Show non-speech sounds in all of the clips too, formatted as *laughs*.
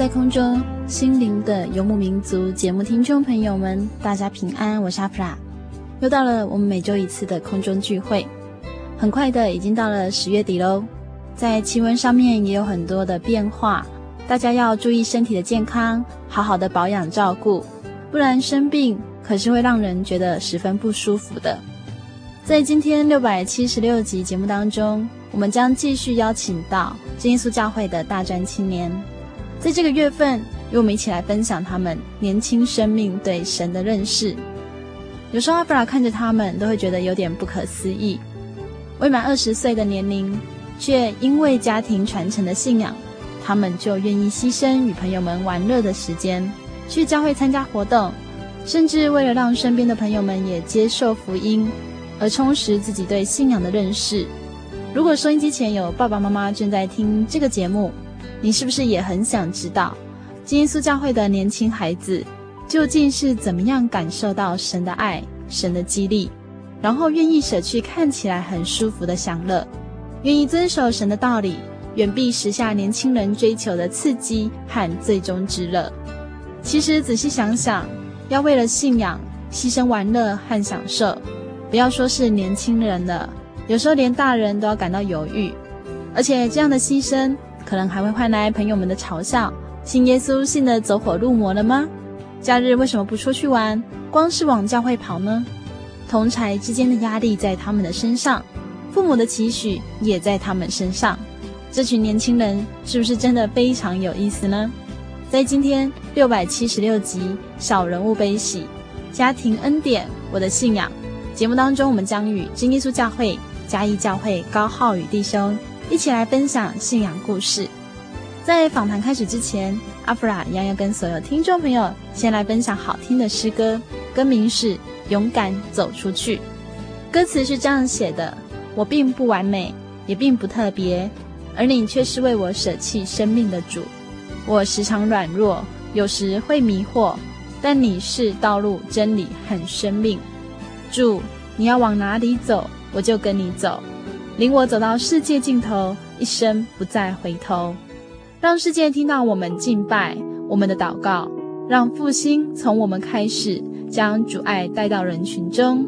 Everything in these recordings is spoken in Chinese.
在空中，心灵的游牧民族节目听众朋友们，大家平安，我是阿普拉。又到了我们每周一次的空中聚会，很快的已经到了十月底喽。在气温上面也有很多的变化，大家要注意身体的健康，好好的保养照顾，不然生病可是会让人觉得十分不舒服的。在今天六百七十六集节目当中，我们将继续邀请到真耶稣教会的大专青年。在这个月份，与我们一起来分享他们年轻生命对神的认识。有时候阿弗拉看着他们，都会觉得有点不可思议。未满二十岁的年龄，却因为家庭传承的信仰，他们就愿意牺牲与朋友们玩乐的时间，去教会参加活动，甚至为了让身边的朋友们也接受福音，而充实自己对信仰的认识。如果收音机前有爸爸妈妈正在听这个节目，你是不是也很想知道，真耶稣教会的年轻孩子究竟是怎么样感受到神的爱、神的激励，然后愿意舍去看起来很舒服的享乐，愿意遵守神的道理，远避时下年轻人追求的刺激和最终之乐？其实仔细想想，要为了信仰牺牲玩乐和享受，不要说是年轻人了，有时候连大人都要感到犹豫，而且这样的牺牲。可能还会换来朋友们的嘲笑。信耶稣信得走火入魔了吗？假日为什么不出去玩，光是往教会跑呢？同侪之间的压力在他们的身上，父母的期许也在他们身上。这群年轻人是不是真的非常有意思呢？在今天六百七十六集《小人物悲喜》家庭恩典，我的信仰节目当中，我们将与真耶稣教会嘉义教会高浩宇弟兄。一起来分享信仰故事。在访谈开始之前，阿弗拉一样要跟所有听众朋友先来分享好听的诗歌，歌名是《勇敢走出去》。歌词是这样写的：我并不完美，也并不特别，而你却是为我舍弃生命的主。我时常软弱，有时会迷惑，但你是道路、真理和生命。主，你要往哪里走，我就跟你走。领我走到世界尽头，一生不再回头，让世界听到我们敬拜我们的祷告，让复兴从我们开始，将主爱带到人群中。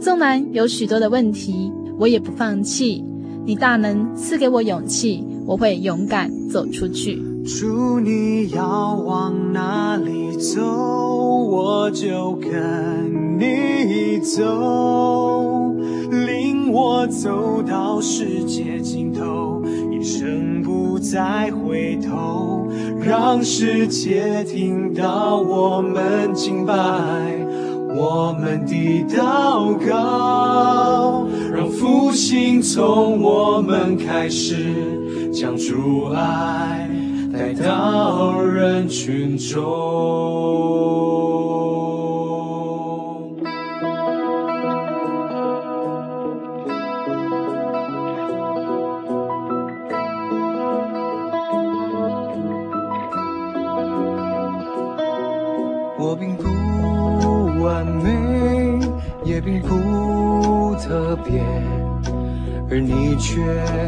纵然有许多的问题，我也不放弃。你大能赐给我勇气，我会勇敢走出去。主，你要往哪里走，我就跟你走。我走到世界尽头，一生不再回头，让世界听到我们敬拜，我们的祷告，让复兴从我们开始，将主爱带到人群中。特别，而你却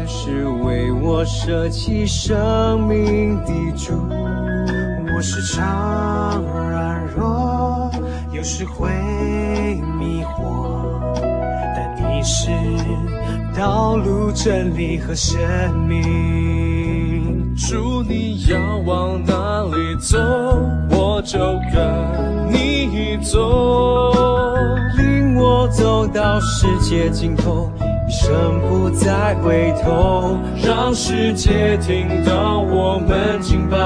是为我舍弃生命的主。我时常软弱，有时会迷惑，但你是道路、真理和生命。主，你要往哪里走？我就跟你走，我走到世界尽头，一生不再回头，让世界听到我们敬拜，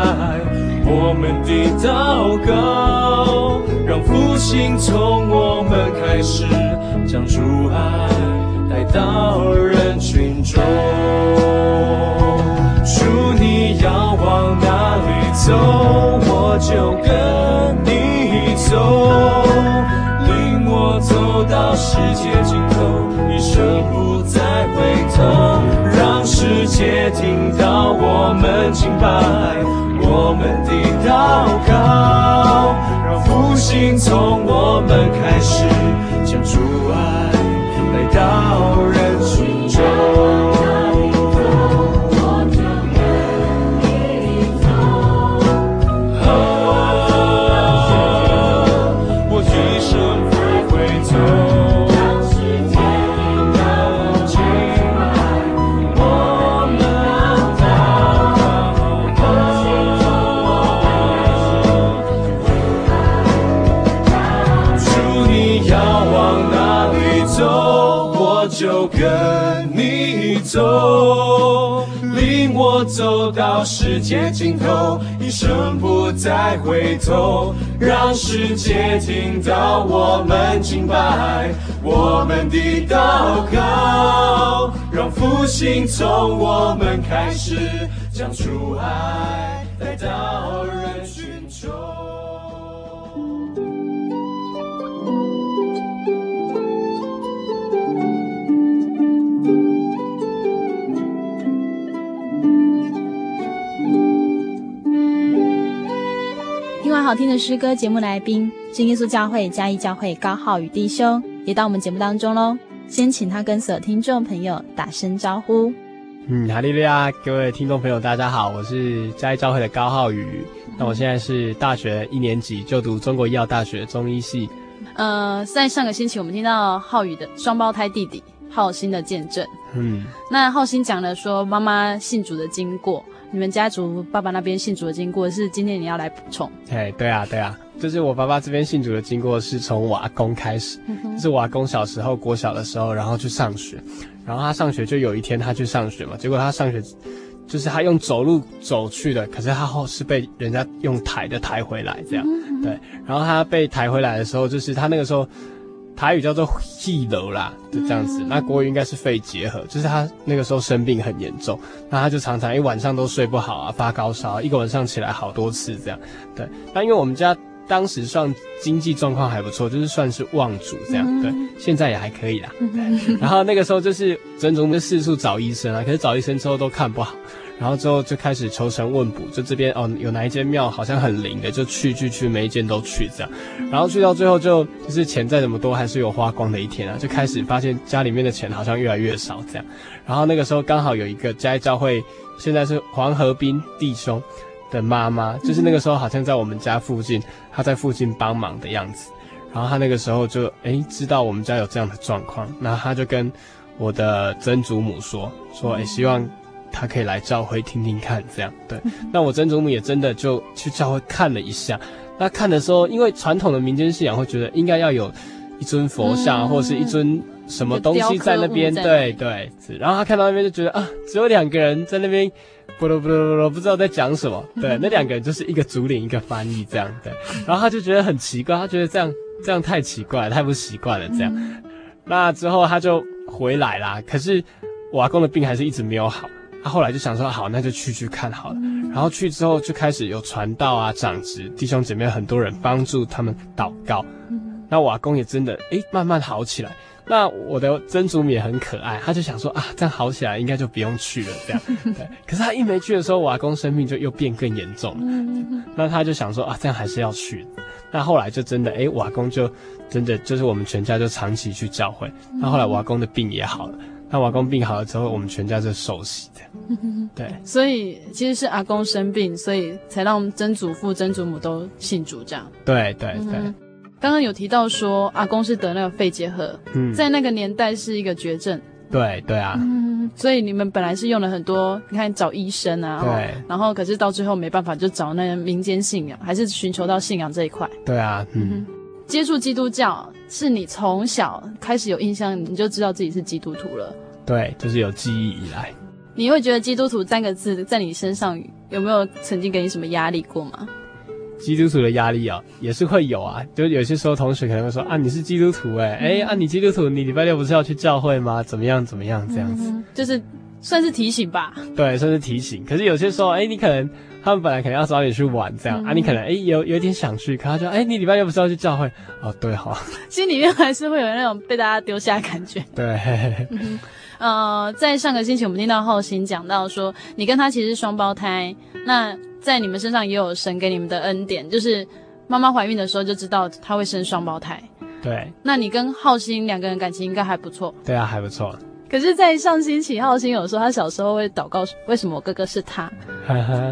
我们的祷告，让复兴从我们开始，将主爱带到人群中。主，你要往哪里走？我就跟你走，我走到世界尽头，一生不再回头，让世界听到我们敬拜，我们的祷告，让复兴从我们开始，将主爱来到人群中。走到世界尽头，一生不再回头，让世界听到我们敬拜，我们的祷告，让复兴从我们开始，将主爱带到人群中。好听的诗歌节目来宾是耶稣教会嘉义教会高浩宇弟兄，也到我们节目当中喽。先请他跟所有听众朋友打声招呼。嗯，哈利路亚，各位听众朋友，大家好，我是嘉义教会的高浩宇。那我现在是大学一年级，就读中国医药大学中医系。呃，在上个星期我们听到浩宇的双胞胎弟弟浩鑫的见证。嗯，那浩鑫讲了说妈妈信主的经过。你们家族爸爸那边信主的经过是今天你要来补充？哎，对啊，对啊，就是我爸爸这边信主的经过是从我阿公开始，嗯、就是我阿公小时候国小的时候，然后去上学，然后他上学就有一天他去上学嘛，结果他上学就是他用走路走去的，可是他后是被人家用抬的抬回来这样，嗯、对，然后他被抬回来的时候，就是他那个时候。台语叫做戏楼啦，就这样子。那国语应该是肺结核，就是他那个时候生病很严重，那他就常常一晚上都睡不好啊，发高烧，一个晚上起来好多次这样。对，那因为我们家当时算经济状况还不错，就是算是望族这样。对，现在也还可以啦。对，*laughs* 然后那个时候就是曾总就四处找医生啊，可是找医生之后都看不好。然后之后就开始求神问卜，就这边哦，有哪一间庙好像很灵的，就去去去，每一间都去这样。然后去到最后就就是钱再怎么多，还是有花光的一天啊，就开始发现家里面的钱好像越来越少这样。然后那个时候刚好有一个家教会，现在是黄河滨弟兄的妈妈，就是那个时候好像在我们家附近，她在附近帮忙的样子。然后她那个时候就诶知道我们家有这样的状况，然后她就跟我的曾祖母说说诶希望。他可以来教会听听看，这样对。那我曾祖母也真的就去教会看了一下。那看的时候，因为传统的民间信仰会觉得应该要有一尊佛像，嗯、或者是一尊什么东西在那边，对对。然后他看到那边就觉得啊，只有两个人在那边，不不不不不知道在讲什么。对，那两个人就是一个竹林，一个翻译这样。对。然后他就觉得很奇怪，他觉得这样这样太奇怪了，太不习惯了这样。那之后他就回来啦。可是我阿公的病还是一直没有好。他后来就想说，好，那就去去看好了。然后去之后就开始有传道啊、长职、弟兄姐妹很多人帮助他们祷告。那我阿公也真的诶慢慢好起来。那我的曾祖母也很可爱，他就想说啊，这样好起来应该就不用去了，这样。*laughs* 对。可是他一没去的时候，我阿公生病就又变更严重了。那他就想说啊，这样还是要去。那后来就真的，哎，我阿公就真的就是我们全家就长期去教会。那后来我阿公的病也好了。那我阿公病好了之后，我们全家是受洗的。*laughs* 对。所以其实是阿公生病，所以才让曾祖父、曾祖母都信主这样。对对对。刚刚有提到说阿公是得那个肺结核，嗯，在那个年代是一个绝症。对对啊，嗯，所以你们本来是用了很多，你看找医生啊，对，然后可是到最后没办法，就找那个民间信仰，还是寻求到信仰这一块。对啊，嗯，嗯，接触基督教是你从小开始有印象，你就知道自己是基督徒了。对，就是有记忆以来。你会觉得基督徒三个字在你身上有没有曾经给你什么压力过吗？基督徒的压力啊，也是会有啊。就有些时候，同学可能会说啊，你是基督徒哎，哎、嗯，啊，你基督徒，你礼拜六不是要去教会吗？怎么样，怎么样，这样子，嗯、就是算是提醒吧。对，算是提醒。可是有些时候，哎，你可能他们本来可能要早点去玩，这样、嗯、啊，你可能哎有有点想去，可他就哎，你礼拜六不是要去教会？哦，对，哈。*laughs* 心里面还是会有那种被大家丢下的感觉。*laughs* 对。嗯呃，在上个星期我们听到浩鑫讲到说，你跟他其实是双胞胎，那在你们身上也有神给你们的恩典，就是妈妈怀孕的时候就知道他会生双胞胎。对，那你跟浩鑫两个人感情应该还不错。对啊，还不错。可是，在上星期，浩鑫有说他小时候会祷告，为什么我哥哥是他？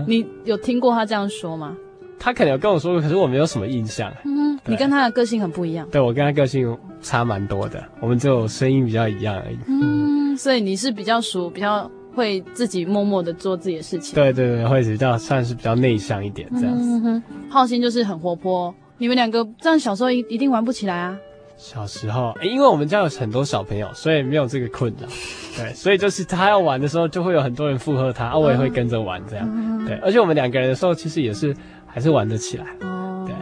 你有听过他这样说吗？他可能有跟我说过，可是我没有什么印象。嗯，你跟他的个性很不一样。对，我跟他个性差蛮多的，我们只有声音比较一样而已。嗯。所以你是比较熟，比较会自己默默的做自己的事情。对对对，会比较算是比较内向一点这样子。嗯哼，浩鑫就是很活泼。你们两个这样小时候一一定玩不起来啊？小时候，因为我们家有很多小朋友，所以没有这个困扰。*laughs* 对，所以就是他要玩的时候，就会有很多人附和他，啊，我也会跟着玩这样。嗯、对，而且我们两个人的时候，其实也是还是玩得起来。哦，对。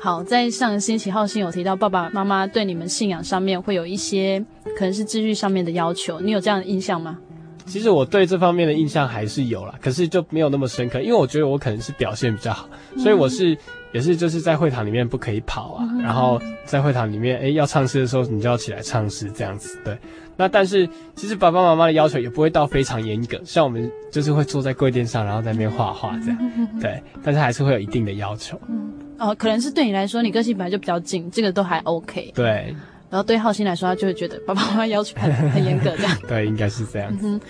好，在上个星期，浩信有提到爸爸妈妈对你们信仰上面会有一些可能是秩序上面的要求，你有这样的印象吗？其实我对这方面的印象还是有啦，可是就没有那么深刻，因为我觉得我可能是表现比较好，所以我是、嗯、也是就是在会堂里面不可以跑啊，嗯、然后在会堂里面，哎，要唱诗的时候你就要起来唱诗这样子，对。那但是其实爸爸妈妈的要求也不会到非常严格，像我们就是会坐在柜垫上，然后在那边画画这样，对，但是还是会有一定的要求。嗯哦，可能是对你来说，你个性本来就比较紧，这个都还 OK。对。然后对浩鑫来说，他就会觉得爸爸妈妈要求很很严格，这样。*laughs* 对，应该是这样子。嗯。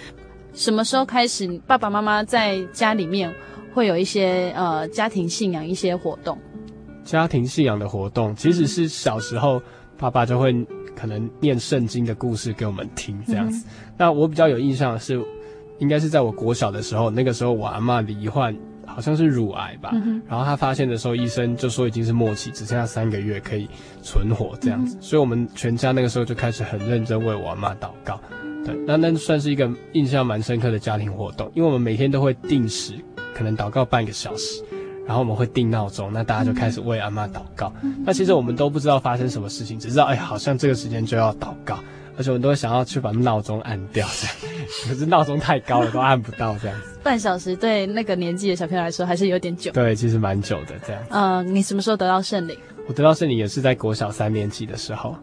什么时候开始，爸爸妈妈在家里面会有一些呃家庭信仰一些活动？家庭信仰的活动，其实是小时候爸爸就会可能念圣经的故事给我们听，这样子。嗯。那我比较有印象的是，应该是在我国小的时候，那个时候我阿妈罹患。好像是乳癌吧，嗯、然后他发现的时候，医生就说已经是末期，只剩下三个月可以存活这样子，嗯、所以我们全家那个时候就开始很认真为我阿妈祷告。对，那那算是一个印象蛮深刻的家庭活动，因为我们每天都会定时，可能祷告半个小时，然后我们会定闹钟，那大家就开始为阿妈祷告。嗯、那其实我们都不知道发生什么事情，只知道哎，好像这个时间就要祷告。而且我们都会想要去把闹钟按掉，这样，可是闹钟太高了，都按不到这样子。半小时对那个年纪的小朋友来说还是有点久。对，其实蛮久的这样。嗯、呃，你什么时候得到圣灵？我得到圣灵也是在国小三年级的时候。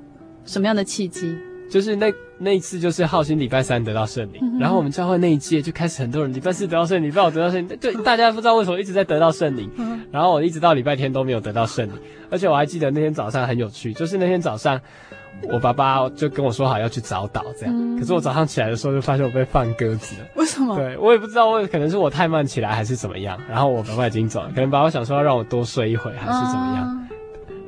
什么样的契机？就是那那一次，就是浩鑫礼拜三得到圣灵，嗯、然后我们教会那一届就开始很多人礼拜四得到圣灵，礼拜五得到圣灵，就，*laughs* 大家不知道为什么一直在得到圣灵。嗯、然后我一直到礼拜天都没有得到圣灵，而且我还记得那天早上很有趣，就是那天早上。我爸爸就跟我说好要去早岛，这样。嗯、可是我早上起来的时候就发现我被放鸽子了。为什么？对，我也不知道，为可能是我太慢起来还是怎么样。然后我爸爸已经走了，可能爸爸想说要让我多睡一会还是怎么样。啊、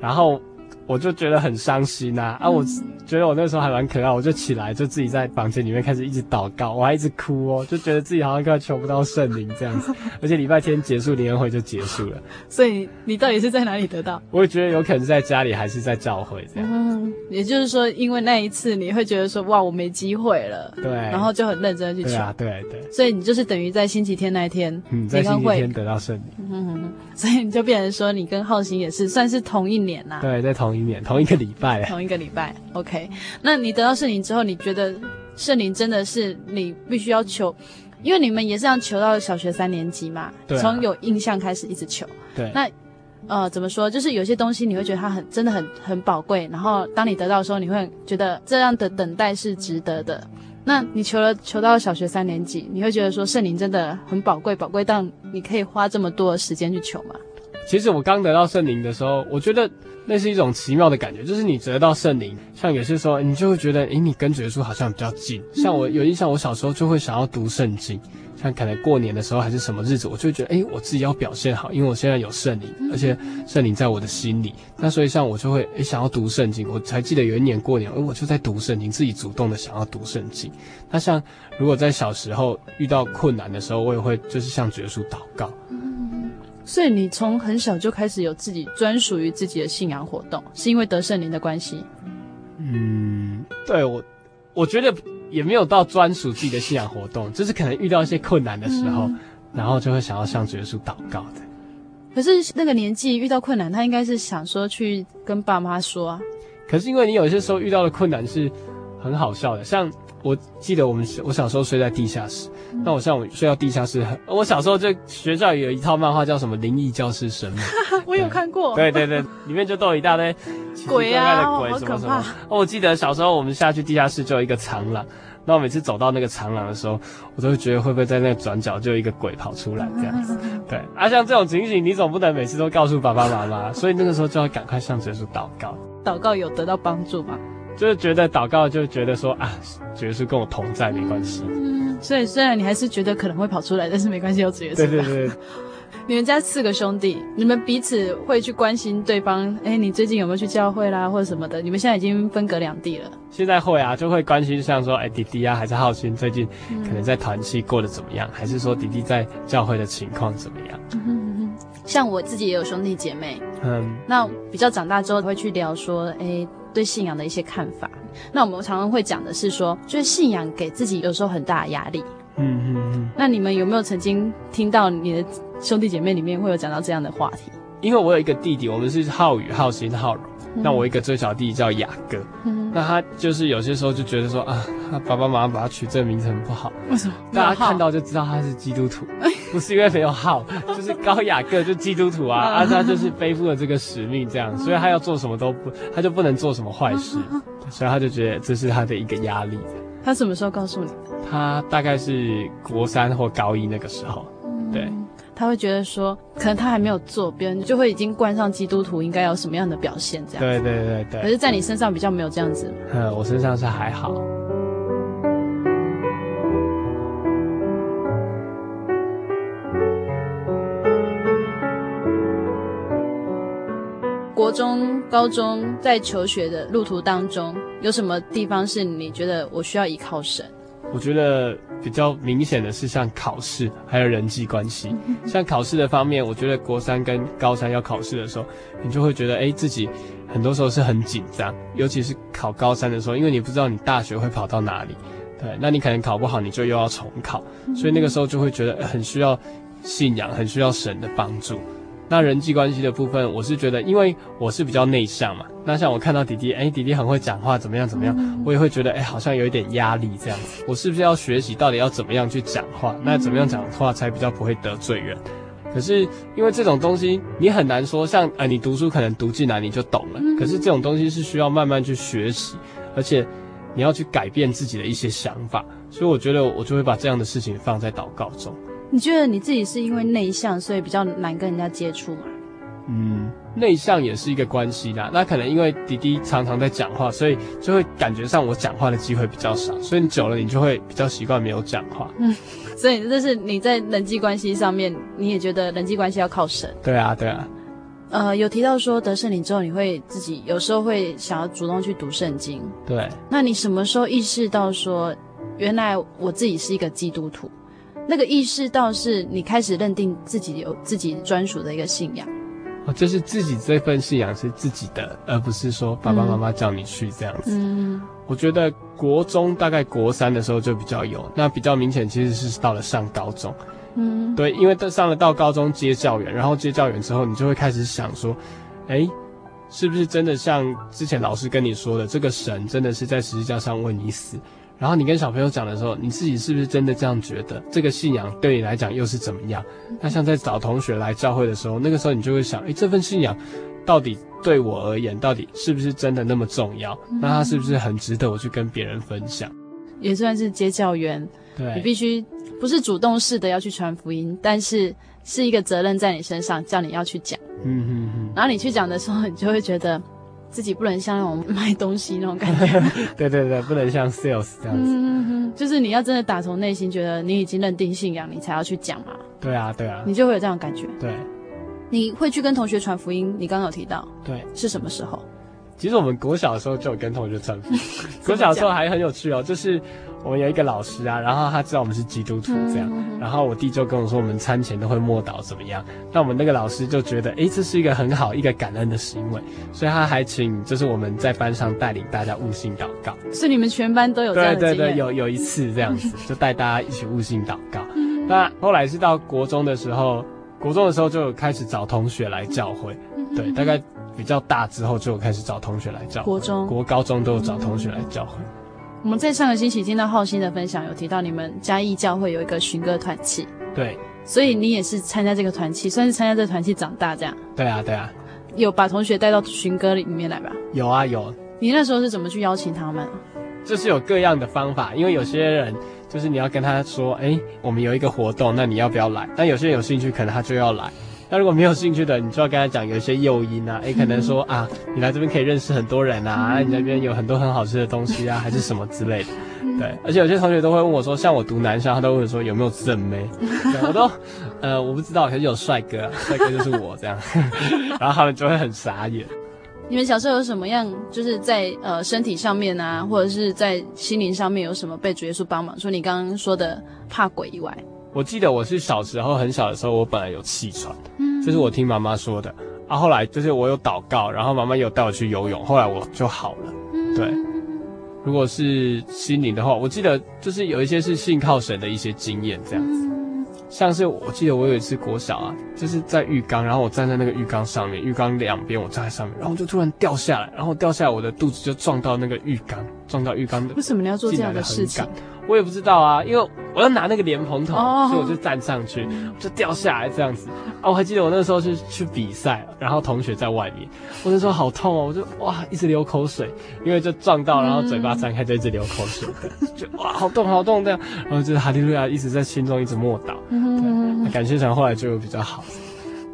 然后。我就觉得很伤心呐，啊，我觉得我那时候还蛮可爱，我就起来就自己在房间里面开始一直祷告，我还一直哭哦，就觉得自己好像快求不到圣灵这样子，*laughs* 而且礼拜天结束联欢会就结束了。所以你到底是在哪里得到？我也觉得有可能是在家里还是在教会这样。嗯，也就是说，因为那一次你会觉得说哇，我没机会了，对，然后就很认真去求。对啊，对对。所以你就是等于在星期天那一天，嗯，在星期天得到圣灵。嗯，所以你就变成说你跟浩鑫也是算是同一年呐。对，在同一年，同一个礼拜。*laughs* 同一个礼拜，OK。那你得到圣灵之后，你觉得圣灵真的是你必须要求？因为你们也是这样求到小学三年级嘛，从有印象开始一直求。对。那呃，怎么说？就是有些东西你会觉得它很真的很很宝贵，然后当你得到的时候，你会觉得这样的等待是值得的。那你求了求到小学三年级，你会觉得说圣灵真的很宝贵，宝贵到你可以花这么多的时间去求吗？其实我刚得到圣灵的时候，我觉得那是一种奇妙的感觉，就是你得到圣灵，像有些时候你就会觉得，诶，你跟耶稣好像比较近。像我有印象，我小时候就会想要读圣经。像可能过年的时候还是什么日子，我就会觉得，哎，我自己要表现好，因为我现在有圣灵，而且圣灵在我的心里。那所以像我就会，哎，想要读圣经。我才记得有一年过年，哎，我就在读圣经，自己主动的想要读圣经。那像如果在小时候遇到困难的时候，我也会就是向主耶稣祷告。嗯，所以你从很小就开始有自己专属于自己的信仰活动，是因为得圣灵的关系？嗯，对，我，我觉得。也没有到专属自己的信仰活动，就是可能遇到一些困难的时候，嗯、然后就会想要向主耶稣祷告的。可是那个年纪遇到困难，他应该是想说去跟爸妈说啊。可是因为你有些时候遇到的困难是很好笑的，像。我记得我们我小时候睡在地下室，嗯、那我像我睡到地下室，我小时候就学校有一套漫画叫什么《灵异教师神母》，*laughs* 我有看过。对对对，里面就都有一大堆奇奇怪怪的 *laughs* 鬼什么什么。哦，我记得小时候我们下去地下室就有一个长廊，那我每次走到那个长廊的时候，我都会觉得会不会在那个转角就有一个鬼跑出来这样子。对，啊，像这种情形，你总不能每次都告诉爸爸妈妈，所以那个时候就要赶快向耶稣祷告。祷告有得到帮助吗？就是觉得祷告，就觉得说啊，觉得是跟我同在，没关系。嗯，所以虽然你还是觉得可能会跑出来，但是没关系，有主耶稣。对对对。*laughs* 你们家四个兄弟，你们彼此会去关心对方？哎，你最近有没有去教会啦，或者什么的？你们现在已经分隔两地了。现在会啊，就会关心，像说，哎，弟弟啊，还是浩勋最近可能在团契过得怎么样？嗯、还是说弟弟在教会的情况怎么样？嗯哼嗯哼。像我自己也有兄弟姐妹，嗯，那比较长大之后会去聊说，哎。对信仰的一些看法，那我们常常会讲的是说，就是信仰给自己有时候很大的压力。嗯嗯嗯。那你们有没有曾经听到你的兄弟姐妹里面会有讲到这样的话题？因为我有一个弟弟，我们是浩宇、浩鑫、浩荣。那我一个最小弟弟叫雅哥。嗯。那他就是有些时候就觉得说啊，他爸爸妈妈把他取这个名字很不好。为什么？大家看到就知道他是基督徒。不是因为没有号，*laughs* 就是高雅各就基督徒啊，*laughs* 啊他就是背负了这个使命，这样，所以他要做什么都不，他就不能做什么坏事，所以他就觉得这是他的一个压力。他什么时候告诉你的？他大概是国三或高一那个时候，对。他会觉得说，可能他还没有做，别人就会已经冠上基督徒应该有什么样的表现，这样。对对对对。可是，在你身上比较没有这样子。嗯，我身上是还好。国中、高中在求学的路途当中，有什么地方是你觉得我需要依靠神？我觉得比较明显的是像考试，还有人际关系。像考试的方面，我觉得国三跟高三要考试的时候，你就会觉得，哎，自己很多时候是很紧张，尤其是考高三的时候，因为你不知道你大学会跑到哪里，对，那你可能考不好，你就又要重考，所以那个时候就会觉得很需要信仰，很需要神的帮助。那人际关系的部分，我是觉得，因为我是比较内向嘛。那像我看到弟弟，哎，弟弟很会讲话，怎么样怎么样，我也会觉得，哎，好像有一点压力这样子。我是不是要学习到底要怎么样去讲话？那怎么样讲话才比较不会得罪人？可是因为这种东西，你很难说，像呃，你读书可能读进来你就懂了。可是这种东西是需要慢慢去学习，而且你要去改变自己的一些想法。所以我觉得我就会把这样的事情放在祷告中。你觉得你自己是因为内向，所以比较难跟人家接触吗？嗯，内向也是一个关系啦。那可能因为弟弟常常在讲话，所以就会感觉上我讲话的机会比较少。所以你久了，你就会比较习惯没有讲话。嗯，所以这是你在人际关系上面，你也觉得人际关系要靠神。对啊，对啊。呃，有提到说得圣灵之后，你会自己有时候会想要主动去读圣经。对。那你什么时候意识到说，原来我自己是一个基督徒？那个意识到是你开始认定自己有自己专属的一个信仰，哦，就是自己这份信仰是自己的，而不是说爸爸妈妈叫你去这样子。嗯，我觉得国中大概国三的时候就比较有，那比较明显其实是到了上高中。嗯，对，因为上了到高中接教员，然后接教员之后，你就会开始想说，哎，是不是真的像之前老师跟你说的，这个神真的是在十字架上为你死？然后你跟小朋友讲的时候，你自己是不是真的这样觉得？这个信仰对你来讲又是怎么样？那像在找同学来教会的时候，那个时候你就会想，诶，这份信仰到底对我而言，到底是不是真的那么重要？那它是不是很值得我去跟别人分享？也算是接教员，对，你必须不是主动式的要去传福音，但是是一个责任在你身上，叫你要去讲。嗯嗯嗯。然后你去讲的时候，你就会觉得。自己不能像那种卖东西那种感觉，*laughs* 对对对，不能像 sales 这样子。就是你要真的打从内心觉得你已经认定信仰，你才要去讲嘛。对啊，对啊，你就会有这样的感觉。对，你会去跟同学传福音，你刚刚有提到，对，是什么时候？其实我们国小的时候就有跟同学传福音，国小的时候还很有趣哦，就是。我们有一个老师啊，然后他知道我们是基督徒这样，然后我弟就跟我说，我们餐前都会默祷怎么样？那我们那个老师就觉得，诶，这是一个很好一个感恩的行为，所以他还请就是我们在班上带领大家悟性祷告。是你们全班都有？对对对，有有一次这样子，就带大家一起悟性祷告。那后来是到国中的时候，国中的时候就开始找同学来教会，对，大概比较大之后就开始找同学来教会。国中、国高中都有找同学来教会。我们在上个星期听到浩鑫的分享，有提到你们嘉义教会有一个寻歌团契，对，所以你也是参加这个团契，算是参加这个团契长大这样。对啊，对啊，有把同学带到寻歌里面来吧？有啊，有。你那时候是怎么去邀请他们？就是有各样的方法，因为有些人就是你要跟他说，哎，我们有一个活动，那你要不要来？但有些人有兴趣，可能他就要来。那如果没有兴趣的，你就要跟他讲有一些诱因啊，诶，可能说啊，你来这边可以认识很多人啊，你那边有很多很好吃的东西啊，还是什么之类的，对。而且有些同学都会问我说，像我读男校，他都会说有没有正妹，*laughs* 我都，呃，我不知道，可是有帅哥啊，帅哥就是我这样，*laughs* 然后他们就会很傻眼。你们小时候有什么样，就是在呃身体上面啊，或者是在心灵上面有什么被主耶稣帮忙？说你刚刚说的怕鬼以外。我记得我是小时候很小的时候，我本来有气喘，嗯，这是我听妈妈说的。啊，后来就是我有祷告，然后妈妈有带我去游泳，后来我就好了。嗯，对。如果是心灵的话，我记得就是有一些是信靠神的一些经验，这样子。嗯，像是我记得我有一次国小啊，就是在浴缸，然后我站在那个浴缸上面，浴缸两边我站在上面，然后就突然掉下来，然后掉下来，我的肚子就撞到那个浴缸，撞到浴缸的。为什么你要做这样的事情？我也不知道啊，因为我要拿那个莲蓬头，oh. 所以我就站上去，就掉下来这样子啊。我还记得我那时候是去比赛，然后同学在外面，我那时候好痛哦，我就哇一直流口水，因为就撞到，然后嘴巴张开就一直流口水，就哇好痛好痛这样，然后就是哈利路亚一直在心中一直默祷，对，感谢神后来就比较好。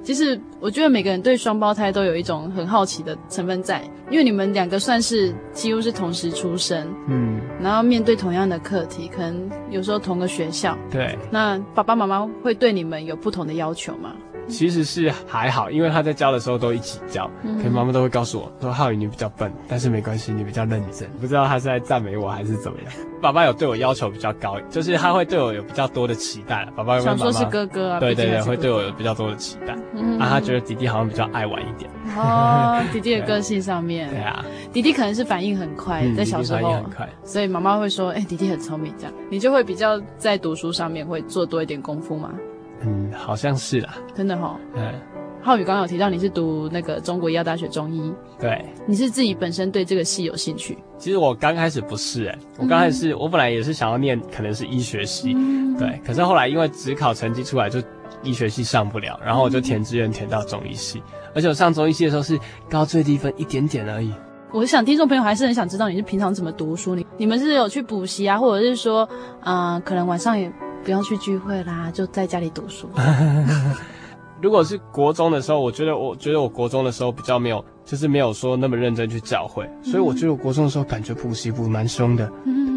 其实我觉得每个人对双胞胎都有一种很好奇的成分在，因为你们两个算是几乎是同时出生，嗯，然后面对同样的课题，可能有时候同个学校，对，那爸爸妈妈会对你们有不同的要求吗？其实是还好，因为他在教的时候都一起教，可能妈妈都会告诉我说：“浩宇，你比较笨，但是没关系，你比较认真。”不知道他是在赞美我还是怎么样。*laughs* 爸爸有对我要求比较高，就是他会对我有比较多的期待。爸爸想说是哥哥啊，对对对，会对我有比较多的期待。嗯，啊，他觉得弟弟好像比较爱玩一点。哦，弟弟的个性上面，*laughs* 对啊，弟弟可能是反应很快，在小时候，反应很快，所以妈妈会说：“哎，弟弟很聪明，这样你就会比较在读书上面会做多一点功夫嘛。”嗯，好像是啦，真的哈。嗯，浩宇刚刚有提到你是读那个中国医药大学中医，对，你是自己本身对这个系有兴趣？其实我刚开始不是，哎，我刚开始我本来也是想要念可能是医学系，嗯、对，可是后来因为只考成绩出来就医学系上不了，然后我就填志愿填到中医系，而且我上中医系的时候是高最低分一点点而已。我想听众朋友还是很想知道你是平常怎么读书，你你们是有去补习啊，或者是说，嗯、呃，可能晚上也。不要去聚会啦，就在家里读书。*laughs* 如果是国中的时候，我觉得，我觉得我国中的时候比较没有，就是没有说那么认真去教会，所以我觉得我国中的时候感觉补习补蛮凶的。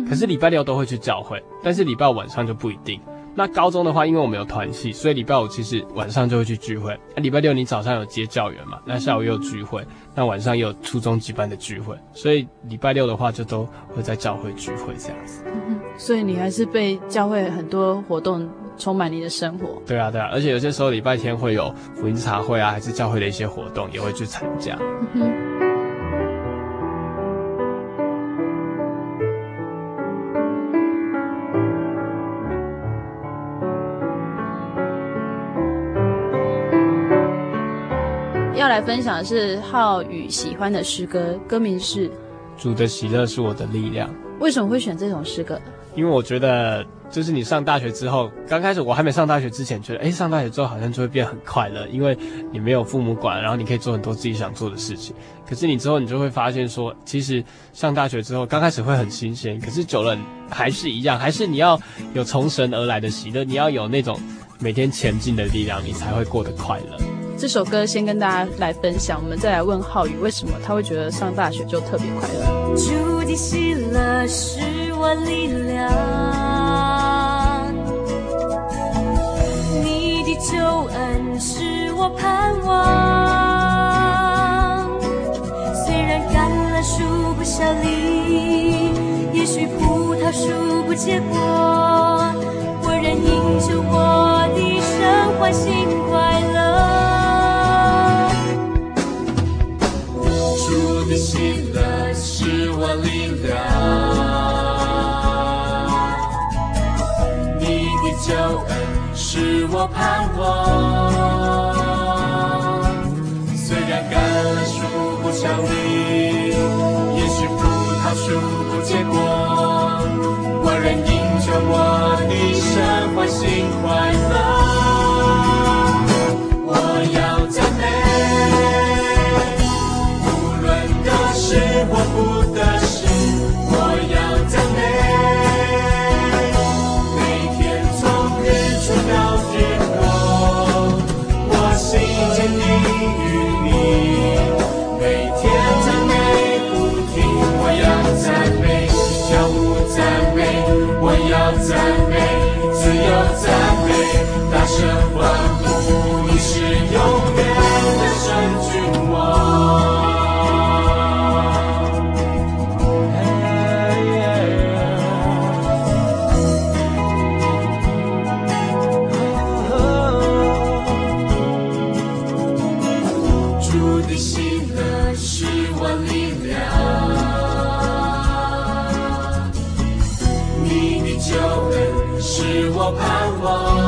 可是礼拜六都会去教会，但是礼拜晚上就不一定。那高中的话，因为我们有团系，所以礼拜五其实晚上就会去聚会。那礼拜六你早上有接教员嘛？那下午又有聚会，那晚上又有初中级班的聚会，所以礼拜六的话就都会在教会聚会这样子。嗯，所以你还是被教会很多活动充满你的生活。对啊，对啊，而且有些时候礼拜天会有福音茶会啊，还是教会的一些活动也会去参加。嗯来分享的是浩宇喜欢的诗歌，歌名是《主的喜乐是我的力量》。为什么会选这种诗歌？因为我觉得，就是你上大学之后，刚开始我还没上大学之前，觉得，哎，上大学之后好像就会变很快乐，因为你没有父母管，然后你可以做很多自己想做的事情。可是你之后，你就会发现说，其实上大学之后，刚开始会很新鲜，可是久了还是一样，还是你要有从神而来的喜乐，你要有那种每天前进的力量，你才会过得快乐。这首歌先跟大家来分享，我们再来问浩宇，为什么他会觉得上大学就特别快乐？主的喜乐是我力量，你的救恩是我盼望。虽然橄榄树不效力，也许葡萄树不结果，我仍因着我的神欢欣快乐。你的救恩是我盼望，虽然橄榄树不效力，也许葡萄树不结果，我仍因着我的神欢欣。快赞美，大声欢呼，你是永远的神君王。主的喜乐是我力量，你的救恩是我盼。alone.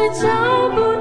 却找不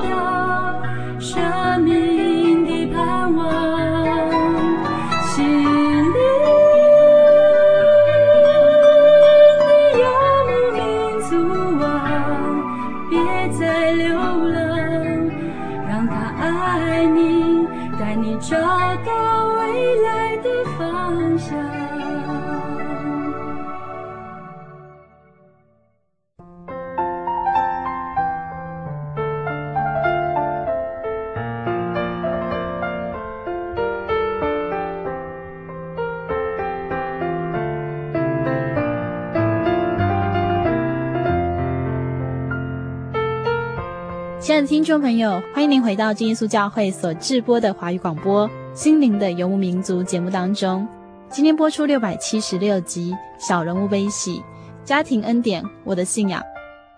的听众朋友，欢迎您回到真耶稣教会所制播的华语广播《心灵的游牧民族》节目当中。今天播出六百七十六集《小人物悲喜家庭恩典我的信仰》。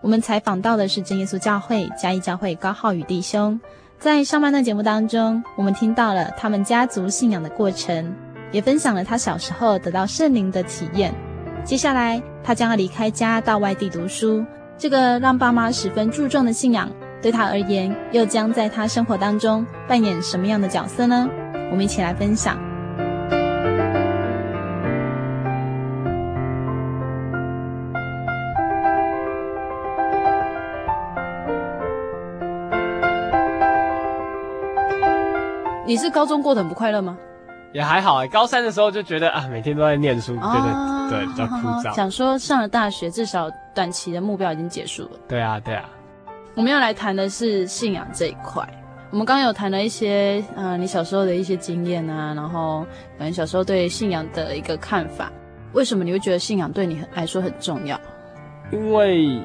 我们采访到的是真耶稣教会嘉义教会高浩宇弟兄。在上半段节目当中，我们听到了他们家族信仰的过程，也分享了他小时候得到圣灵的体验。接下来，他将要离开家到外地读书，这个让爸妈十分注重的信仰。对他而言，又将在他生活当中扮演什么样的角色呢？我们一起来分享。你是高中过得很不快乐吗？也还好哎，高三的时候就觉得啊，每天都在念书，觉得、哦、对比较枯燥。想说上了大学，至少短期的目标已经结束了。对啊，对啊。我们要来谈的是信仰这一块。我们刚刚有谈了一些，呃，你小时候的一些经验啊，然后可能小时候对信仰的一个看法。为什么你会觉得信仰对你来说很重要？因为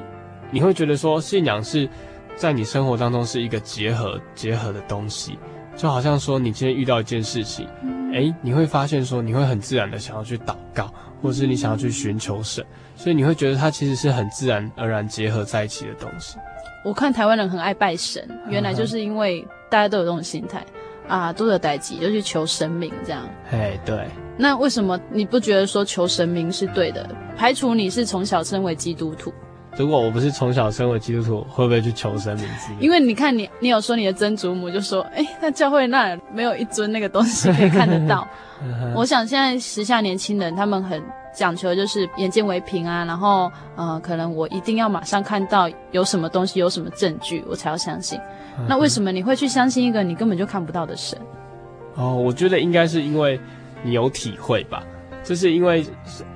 你会觉得说，信仰是在你生活当中是一个结合结合的东西，就好像说你今天遇到一件事情，哎、嗯，你会发现说你会很自然的想要去祷告，或者是你想要去寻求神，所以你会觉得它其实是很自然而然结合在一起的东西。我看台湾人很爱拜神，原来就是因为大家都有这种心态啊，都有代际就去求神明这样。哎，对。那为什么你不觉得说求神明是对的？排除你是从小身为基督徒。如果我不是从小生为基督徒，会不会去求神明？因为你看你，你有说你的曾祖母就说，哎，那教会那没有一尊那个东西可以看得到。*laughs* 我想现在时下年轻人他们很。讲求就是眼见为凭啊，然后呃，可能我一定要马上看到有什么东西，有什么证据，我才要相信。嗯、那为什么你会去相信一个你根本就看不到的神？哦，我觉得应该是因为你有体会吧，就是因为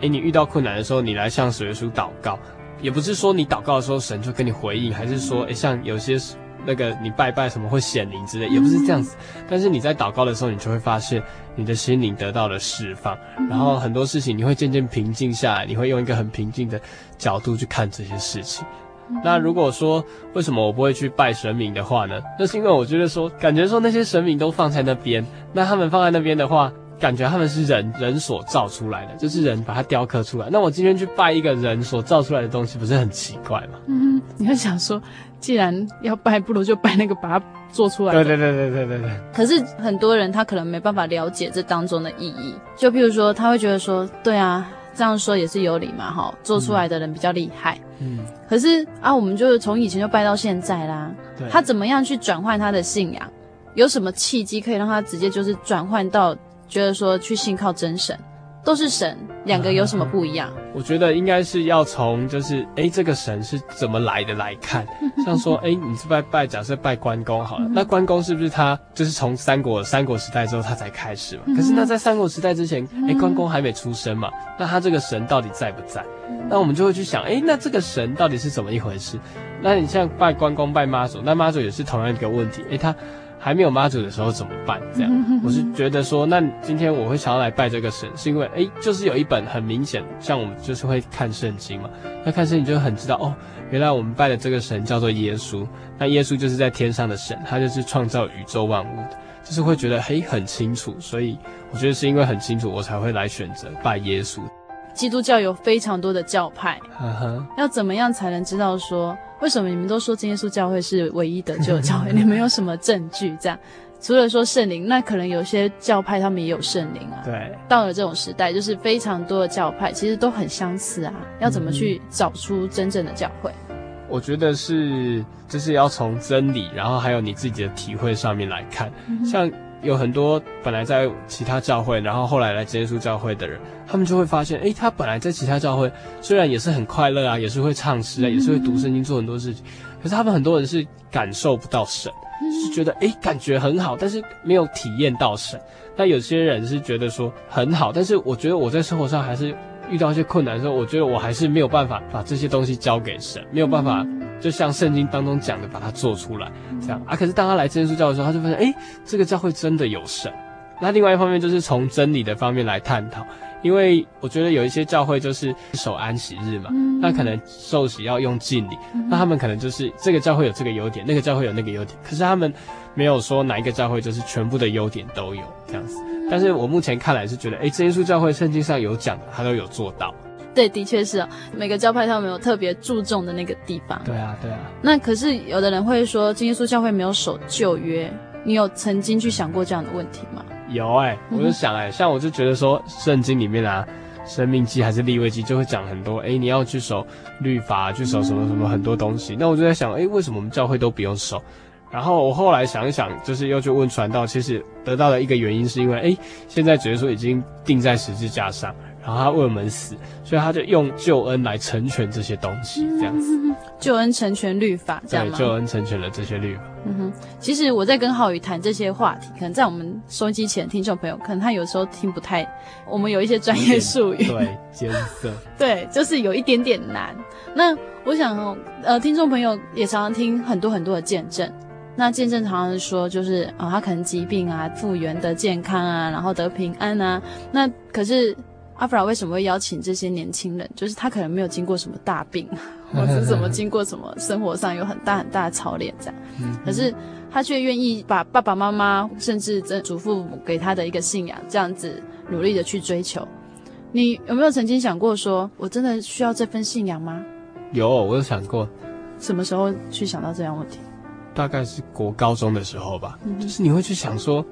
诶，你遇到困难的时候，你来向主耶稣祷告，也不是说你祷告的时候神就跟你回应，还是说诶，像有些。那个你拜拜什么会显灵之类，也不是这样子。但是你在祷告的时候，你就会发现你的心灵得到了释放，然后很多事情你会渐渐平静下来，你会用一个很平静的角度去看这些事情。那如果说为什么我不会去拜神明的话呢？那是因为我觉得说，感觉说那些神明都放在那边，那他们放在那边的话，感觉他们是人人所造出来的，就是人把它雕刻出来。那我今天去拜一个人所造出来的东西，不是很奇怪吗？嗯，你会想说。既然要拜，不如就拜那个把它做出来的。对对对对对对对。可是很多人他可能没办法了解这当中的意义，就譬如说他会觉得说，对啊，这样说也是有理嘛，哈，做出来的人比较厉害。嗯。可是啊，我们就是从以前就拜到现在啦。对。他怎么样去转换他的信仰？有什么契机可以让他直接就是转换到觉得说去信靠真神？都是神，两个有什么不一样？*laughs* 我觉得应该是要从就是，哎，这个神是怎么来的来看。*laughs* 像说，哎，你是拜拜，假设拜关公好了，那关公是不是他就是从三国三国时代之后他才开始嘛？可是那在三国时代之前，哎，关公还没出生嘛？那他这个神到底在不在？那我们就会去想，哎，那这个神到底是怎么一回事？那你像拜关公、拜妈祖，那妈祖也是同样一个问题，哎，他。还没有妈祖的时候怎么办？这样，我是觉得说，那今天我会想要来拜这个神，是因为，哎，就是有一本很明显，像我们就是会看圣经嘛，那看圣经就很知道，哦，原来我们拜的这个神叫做耶稣，那耶稣就是在天上的神，他就是创造宇宙万物的，就是会觉得，嘿，很清楚，所以我觉得是因为很清楚，我才会来选择拜耶稣。基督教有非常多的教派，呵呵，要怎么样才能知道说，为什么你们都说真耶稣教会是唯一的救的教会？你们有什么证据？这样，*laughs* 除了说圣灵，那可能有些教派他们也有圣灵啊。对，到了这种时代，就是非常多的教派，其实都很相似啊。要怎么去找出真正的教会？嗯，我觉得是，就是要从真理，然后还有你自己的体会上面来看，嗯，像。有很多本来在其他教会，然后后来来真耶稣教会的人，他们就会发现，诶，他本来在其他教会虽然也是很快乐啊，也是会唱诗啊，也是会读圣经，做很多事情，可是他们很多人是感受不到神，是觉得诶，感觉很好，但是没有体验到神。那有些人是觉得说很好，但是我觉得我在生活上还是遇到一些困难的时候，我觉得我还是没有办法把这些东西交给神，没有办法就像圣经当中讲的把它做出来这样啊。可是当他来真耶稣教的时候，他就发现哎，这个教会真的有神。那另外一方面就是从真理的方面来探讨。因为我觉得有一些教会就是守安息日嘛，嗯、那可能受洗要用敬礼，嗯、那他们可能就是这个教会有这个优点，那个教会有那个优点，可是他们没有说哪一个教会就是全部的优点都有这样子。但是我目前看来是觉得，哎，真耶稣教会圣经上有讲的，他都有做到。对，的确是啊，每个教派他们有特别注重的那个地方。对啊，对啊。那可是有的人会说，真耶稣教会没有守旧约，你有曾经去想过这样的问题吗？有哎、欸，我就想哎、欸，像我就觉得说，圣经里面啊，生命记还是立位记就会讲很多，哎、欸，你要去守律法，去守什么什么很多东西。那我就在想，哎、欸，为什么我们教会都不用守？然后我后来想一想，就是又去问传道，其实得到的一个原因是因为，哎、欸，现在主耶稣已经钉在十字架上。然后他为我们死，所以他就用救恩来成全这些东西，这样子。嗯、救恩成全律法，这样？对，救恩成全了这些律法。嗯哼，其实我在跟浩宇谈这些话题，可能在我们收音机前的听众朋友，可能他有时候听不太，我们有一些专业术语，对，艰涩，*laughs* 对，就是有一点点难。那我想哦，呃，听众朋友也常常听很多很多的见证，那见证常常说，就是啊、哦，他可能疾病啊复原得健康啊，然后得平安啊，那可是。阿弗拉为什么会邀请这些年轻人？就是他可能没有经过什么大病，*laughs* 或者是什么经过什么生活上有很大很大的操练这样，可是他却愿意把爸爸妈妈甚至这祖父母给他的一个信仰这样子努力的去追求。你有没有曾经想过说，我真的需要这份信仰吗？有，我有想过。什么时候去想到这样问题？大概是国高中的时候吧，就是你会去想说。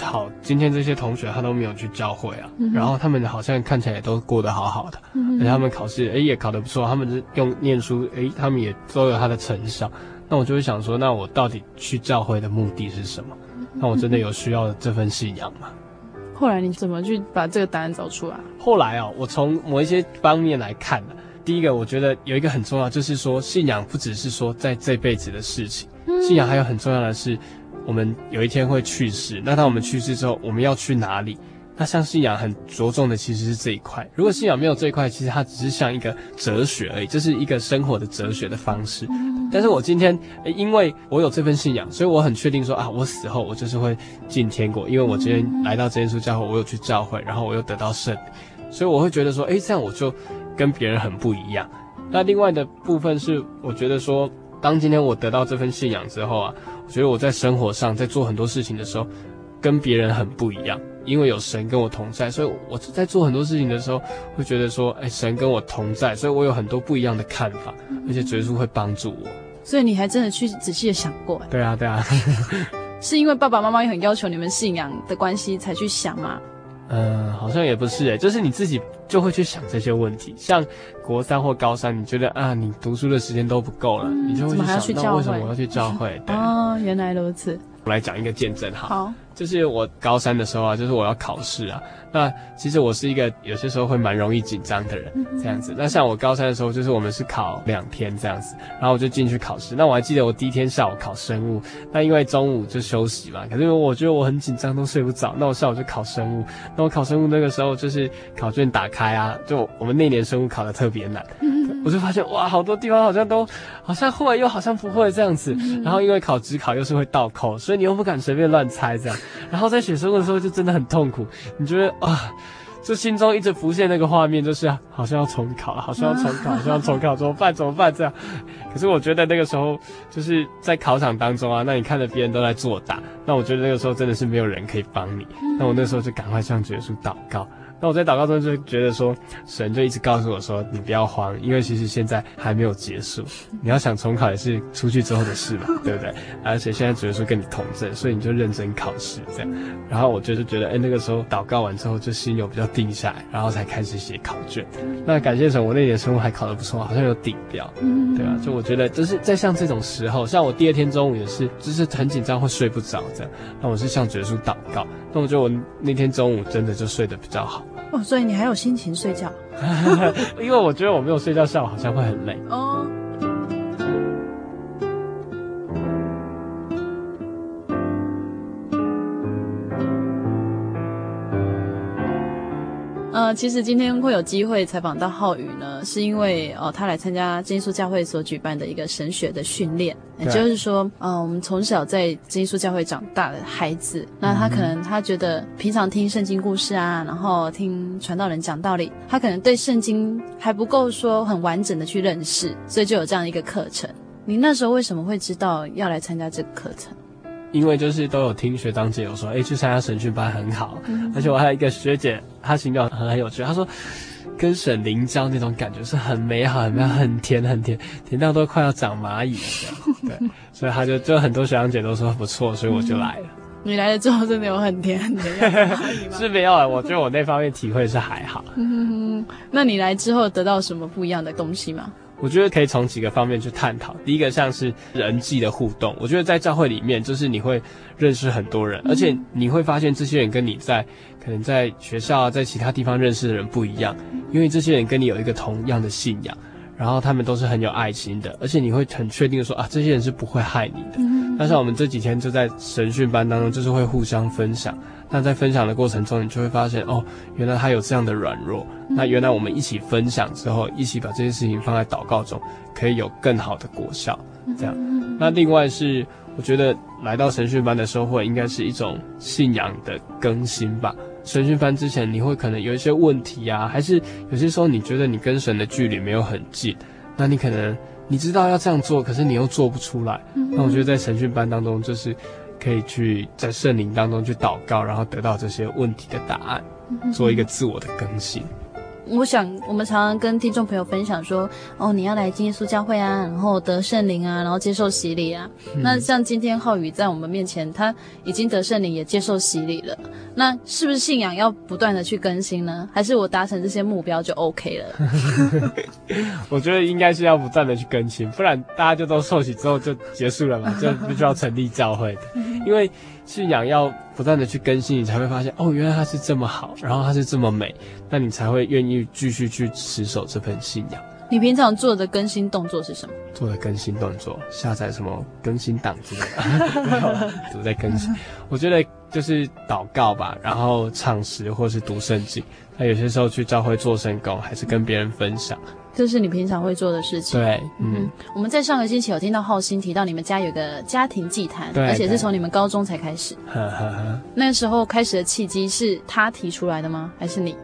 好，今天这些同学他都没有去教会啊，嗯、然后他们好像看起来也都过得好好的，嗯、而且他们考试诶也考得不错，他们是用念书诶他们也都有他的成效。那我就会想说，那我到底去教会的目的是什么？那我真的有需要这份信仰吗？*laughs* 后来你怎么去把这个答案找出来？后来哦，我从某一些方面来看呢，第一个我觉得有一个很重要，就是说信仰不只是说在这辈子的事情，嗯、信仰还有很重要的是。我们有一天会去世，那当我们去世之后，我们要去哪里？那像信仰很着重的其实是这一块。如果信仰没有这一块，其实它只是像一个哲学而已，这是一个生活的哲学的方式。但是我今天，因为我有这份信仰，所以我很确定说啊，我死后我就是会进天国，因为我今天来到这耶稣教会，我有去教会，然后我又得到圣，所以我会觉得说，诶，这样我就跟别人很不一样。那另外的部分是，我觉得说，当今天我得到这份信仰之后啊。我觉得我在生活上，在做很多事情的时候，跟别人很不一样，因为有神跟我同在，所以我在做很多事情的时候，会觉得说，哎，神跟我同在，所以我有很多不一样的看法，而且耶稣会帮助我。所以你还真的去仔细的想过？对啊，对啊，*laughs* 是因为爸爸妈妈也很要求你们信仰的关系才去想吗？嗯，好像也不是诶，就是你自己就会去想这些问题。像国三或高三，你觉得啊，你读书的时间都不够了，嗯、你就会去想，那为什么我要去教会？*laughs* 对哦，原来如此。我来讲一个见证哈。好。就是我高三的时候啊，就是我要考试啊。那其实我是一个有些时候会蛮容易紧张的人，这样子。那像我高三的时候，就是我们是考两天这样子，然后我就进去考试。那我还记得我第一天下午考生物，那因为中午就休息嘛，可是我觉得我很紧张，都睡不着。那我下午就考生物。那我考生物那个时候就是考卷打开啊，就我们那年生物考的特别难。我就发现哇，好多地方好像都好像会又好像不会这样子。然后因为考指考又是会倒扣，所以你又不敢随便乱猜这样。然后在写生物的时候就真的很痛苦，你觉得啊，就心中一直浮现那个画面，就是好像要重考，好像要重考，*laughs* 好像要重考，怎么办？怎么办？这样。可是我觉得那个时候就是在考场当中啊，那你看着别人都在作答，那我觉得那个时候真的是没有人可以帮你，那我那时候就赶快向耶稣祷告。那我在祷告中就觉得说，神就一直告诉我说，你不要慌，因为其实现在还没有结束。你要想重考也是出去之后的事嘛，对不对？而且现在主耶稣跟你同在，所以你就认真考试这样。然后我就是觉得，哎，那个时候祷告完之后，就心有比较定下来，然后才开始写考卷。那感谢神，我那年生物还考得不错，好像有顶掉，对啊。就我觉得，就是在像这种时候，像我第二天中午也是，就是很紧张，会睡不着这样。那我是向主耶稣祷告，那我觉得我那天中午真的就睡得比较好。哦，所以你还有心情睡觉？*laughs* 因为我觉得我没有睡觉，下午好像会很累。哦。呃，其实今天会有机会采访到浩宇呢，是因为哦、呃，他来参加真耶稣教会所举办的一个神学的训练，也就是说，嗯、呃，我们从小在真耶稣教会长大的孩子，那他可能他觉得平常听圣经故事啊，然后听传道人讲道理，他可能对圣经还不够说很完整的去认识，所以就有这样一个课程。你那时候为什么会知道要来参加这个课程？因为就是都有听学长姐有说，哎，去参加神训班很好，嗯、而且我还有一个学姐，她形容很很有趣，他说跟沈凌交那种感觉是很美好、很美好、很甜、很甜，甜到都快要长蚂蚁了。*laughs* 对，所以他就就很多学长姐都说不错，所以我就来了。你来了之后真的有很甜很甜？*laughs* 是没有啊，我觉得我那方面体会是还好。嗯，那你来之后得到什么不一样的东西吗？我觉得可以从几个方面去探讨。第一个像是人际的互动，我觉得在教会里面，就是你会认识很多人，而且你会发现这些人跟你在可能在学校啊，在其他地方认识的人不一样，因为这些人跟你有一个同样的信仰，然后他们都是很有爱心的，而且你会很确定的说啊，这些人是不会害你的。但是我们这几天就在神训班当中，就是会互相分享。那在分享的过程中，你就会发现哦，原来他有这样的软弱。那原来我们一起分享之后，一起把这些事情放在祷告中，可以有更好的果效。这样。那另外是，我觉得来到神训班的收获，应该是一种信仰的更新吧。神训班之前，你会可能有一些问题啊，还是有些时候你觉得你跟神的距离没有很近，那你可能你知道要这样做，可是你又做不出来。那我觉得在神训班当中，就是。可以去在圣灵当中去祷告，然后得到这些问题的答案，做一个自我的更新。我想，我们常常跟听众朋友分享说，哦，你要来真耶稣教会啊，然后得圣灵啊，然后接受洗礼啊。嗯、那像今天浩宇在我们面前，他已经得圣灵，也接受洗礼了。那是不是信仰要不断的去更新呢？还是我达成这些目标就 OK 了？*laughs* 我觉得应该是要不断的去更新，不然大家就都受洗之后就结束了嘛，就不需要成立教会的，因为。信仰要不断的去更新，你才会发现哦，原来它是这么好，然后它是这么美，那你才会愿意继续去持守这份信仰。你平常做的更新动作是什么？做的更新动作，下载什么更新档之类的，*laughs* 没有，都在更新。我觉得就是祷告吧，然后唱诗或是读圣经。那有些时候去教会做圣工，还是跟别人分享。这是你平常会做的事情。对，嗯，嗯，我们在上个星期有听到浩鑫提到你们家有个家庭祭坛，对，而且是从你们高中才开始。*laughs* 呵呵呵。那时候开始的契机是他提出来的吗？还是你？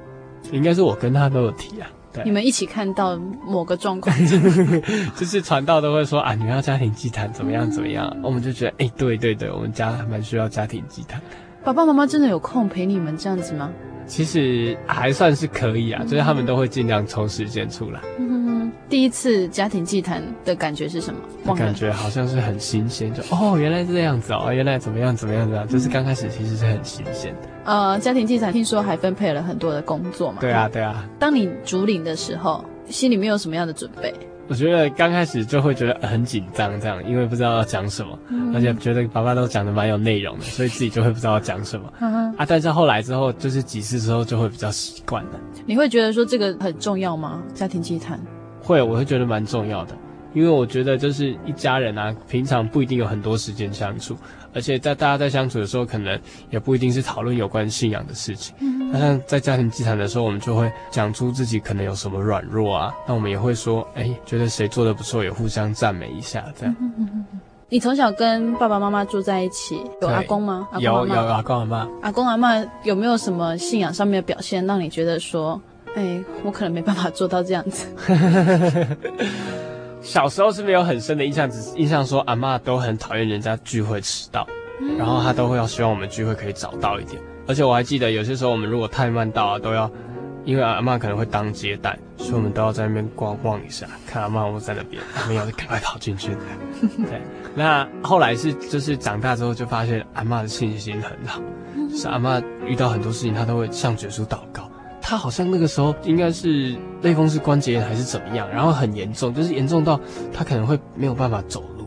应该是我跟他都有提啊。对，你们一起看到某个状况，*laughs* 就是传道都会说啊，你们要家庭祭坛怎么样怎么样？我们就觉得，哎，对对对，我们家还蛮需要家庭祭坛。爸爸妈妈真的有空陪你们这样子吗？其实还算是可以啊，就是他们都会尽量抽时间出来。嗯，第一次家庭祭坛的感觉是什么？感觉好像是很新鲜，就哦，原来是这样子哦，原来怎么样怎么样怎么样，就是刚开始其实是很新鲜的。呃，家庭祭坛听说还分配了很多的工作嘛？对啊，对啊。当你主领的时候，心里面有什么样的准备？我觉得刚开始就会觉得很紧张，这样，因为不知道要讲什么，嗯、而且觉得爸爸都讲得蛮有内容的，所以自己就会不知道要讲什么。嗯、啊，但是后来之后，就是几次之后就会比较习惯了。你会觉得说这个很重要吗？家庭祭坛？会，我会觉得蛮重要的，因为我觉得就是一家人啊，平常不一定有很多时间相处。而且在大家在相处的时候，可能也不一定是讨论有关信仰的事情。嗯，那像在家庭祭坛的时候，我们就会讲出自己可能有什么软弱啊。那我们也会说，哎，觉得谁做的不错，也互相赞美一下，这样。你从小跟爸爸妈妈住在一起，有阿公吗？阿公有有阿公阿妈。阿公阿妈有没有什么信仰上面的表现，让你觉得说，哎，我可能没办法做到这样子？*laughs* 小时候是没有很深的印象，只是印象说阿嬷都很讨厌人家聚会迟到，嗯、然后她都会要希望我们聚会可以早到一点。而且我还记得有些时候我们如果太慢到啊，都要因为阿嬷可能会当接待，所以我们都要在那边逛逛一下，看阿嬷我在那边，没有就赶快跑进去。*laughs* 对，那后来是就是长大之后就发现阿嬷的信心很好，就是阿嬷遇到很多事情她都会向主耶稣祷告。他好像那个时候应该是类风湿关节炎还是怎么样，然后很严重，就是严重到他可能会没有办法走路。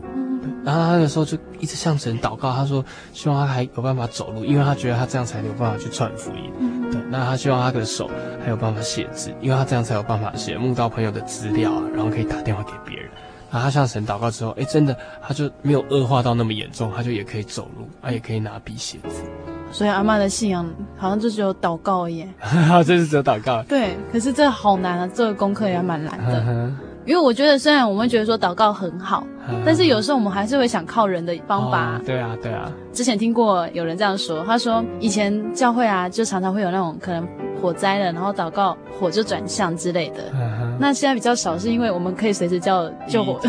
然后他那个时候就一直向神祷告，他说希望他还有办法走路，因为他觉得他这样才有办法去传福音。对，那他希望他的手还有办法写字，因为他这样才有办法写慕道朋友的资料啊，然后可以打电话给别人。然后他向神祷告之后，哎，真的他就没有恶化到那么严重，他就也可以走路，他也可以拿笔写字。所以阿妈的信仰好像就只有祷告而已。*laughs* 就是只有祷告。对，可是这好难啊，这个功课也蛮难的。*laughs* 因为我觉得，虽然我们觉得说祷告很好，但是有时候我们还是会想靠人的方法。哦、对啊，对啊。之前听过有人这样说，他说以前教会啊，就常常会有那种可能火灾了，然后祷告火就转向之类的。那现在比较少，是因为我们可以随时叫救火。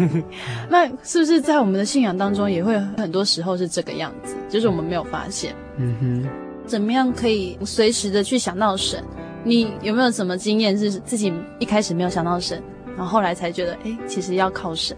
*laughs* 那是不是在我们的信仰当中，也会很多时候是这个样子？就是我们没有发现。嗯哼。怎么样可以随时的去想到神？你有没有什么经验是自己一开始没有想到神？然后后来才觉得，哎，其实要靠神。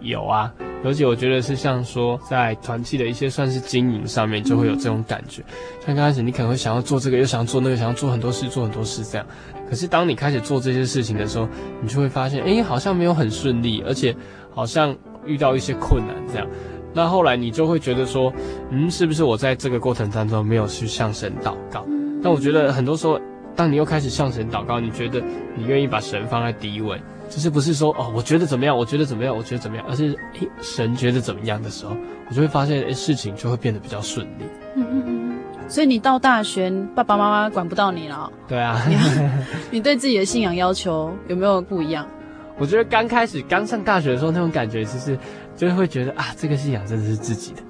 有啊，而且我觉得是像说，在团契的一些算是经营上面，就会有这种感觉。嗯、像刚开始你可能会想要做这个，又想要做那个，想要做很多事，做很多事这样。可是当你开始做这些事情的时候，你就会发现，哎，好像没有很顺利，而且好像遇到一些困难这样。那后来你就会觉得说，嗯，是不是我在这个过程当中没有去向神祷告？但、嗯、我觉得很多时候，当你又开始向神祷告，你觉得你愿意把神放在第一位。就是不是说哦，我觉得怎么样，我觉得怎么样，我觉得怎么样，而是诶，神觉得怎么样的时候，我就会发现诶，事情就会变得比较顺利。嗯嗯嗯。所以你到大学，爸爸妈妈管不到你了。对啊。你，你对自己的信仰要求有没有不一样？我觉得刚开始刚上大学的时候，那种感觉就是，就是会觉得啊，这个信仰真的是自己的。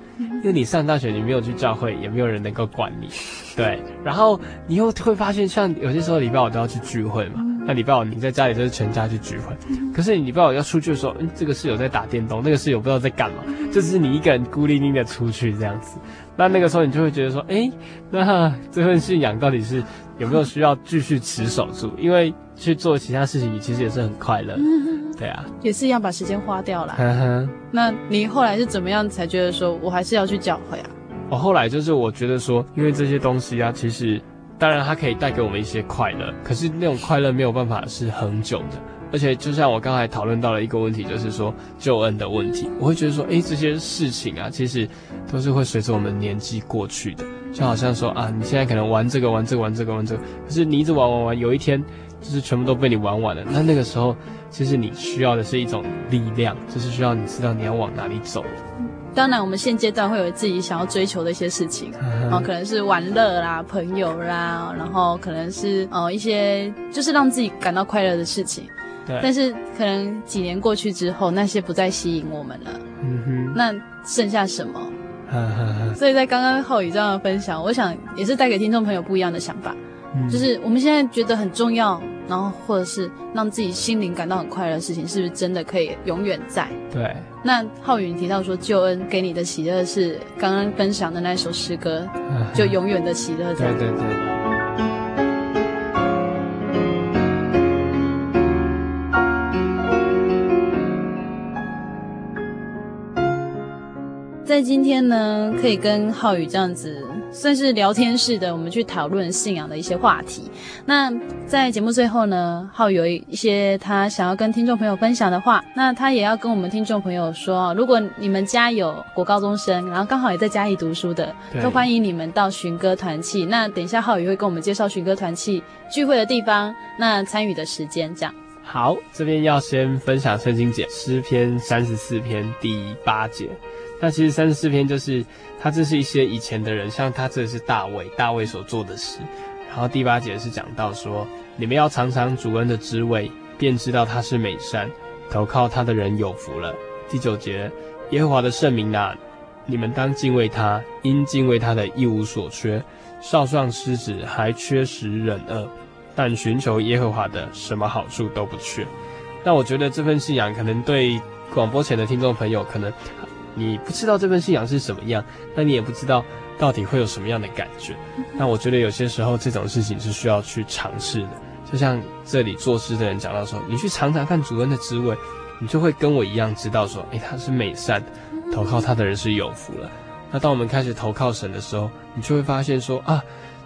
因为你上大学，你没有去教会，也没有人能够管你，对。然后你又会发现，像有些时候礼拜五都要去聚会嘛。那礼拜五你在家里就是全家去聚会，可是你礼拜五要出去的时候，嗯，这个室友在打电动，那个室友不知道在干嘛，就是你一个人孤零零的出去这样子。那那个时候你就会觉得说，哎，那这份信仰到底是有没有需要继续持守住？因为去做其他事情，你其实也是很快乐，对啊，也是一样把时间花掉了。那你后来是怎么样才觉得说我还是要去教会啊？我后来就是我觉得说，因为这些东西啊，其实。当然，它可以带给我们一些快乐，可是那种快乐没有办法是恒久的。而且，就像我刚才讨论到了一个问题，就是说救恩的问题。我会觉得说，诶，这些事情啊，其实都是会随着我们年纪过去的。就好像说啊，你现在可能玩这个、玩这个、玩这个、玩这个，可是你一直玩玩玩，有一天就是全部都被你玩完了。那那个时候，其实你需要的是一种力量，就是需要你知道你要往哪里走。当然，我们现阶段会有自己想要追求的一些事情，然后可能是玩乐啦、朋友啦，然后可能是呃一些就是让自己感到快乐的事情。对。但是可能几年过去之后，那些不再吸引我们了。嗯哼。那剩下什么？所以在刚刚浩宇这样的分享，我想也是带给听众朋友不一样的想法。嗯。就是我们现在觉得很重要。然后，或者是让自己心灵感到很快乐的事情，是不是真的可以永远在？对。那浩宇提到说，救恩给你的喜乐是刚刚分享的那首诗歌，就永远的喜乐在。对对对。在今天呢，可以跟浩宇这样子算是聊天式的，我们去讨论信仰的一些话题。那在节目最后呢，浩宇有一些他想要跟听众朋友分享的话，那他也要跟我们听众朋友说，如果你们家有国高中生，然后刚好也在嘉义读书的，都欢迎你们到寻歌团契。那等一下浩宇会跟我们介绍寻歌团契聚会的地方，那参与的时间这样。好，这边要先分享圣经节诗篇三十四篇第八节。那其实三十四篇就是，他这是一些以前的人，像他这是大卫，大卫所做的事。然后第八节是讲到说，你们要尝尝主恩的滋味，便知道他是美善，投靠他的人有福了。第九节，耶和华的圣名啊，你们当敬畏他，因敬畏他的一无所缺。少壮狮子还缺食忍饿，但寻求耶和华的，什么好处都不缺。那我觉得这份信仰可能对广播前的听众朋友可能。你不知道这份信仰是什么样，那你也不知道到底会有什么样的感觉。那我觉得有些时候这种事情是需要去尝试的。就像这里作诗的人讲到说，你去尝尝看主恩的滋味，你就会跟我一样知道说，诶，他是美善的，投靠他的人是有福了。那当我们开始投靠神的时候，你就会发现说啊，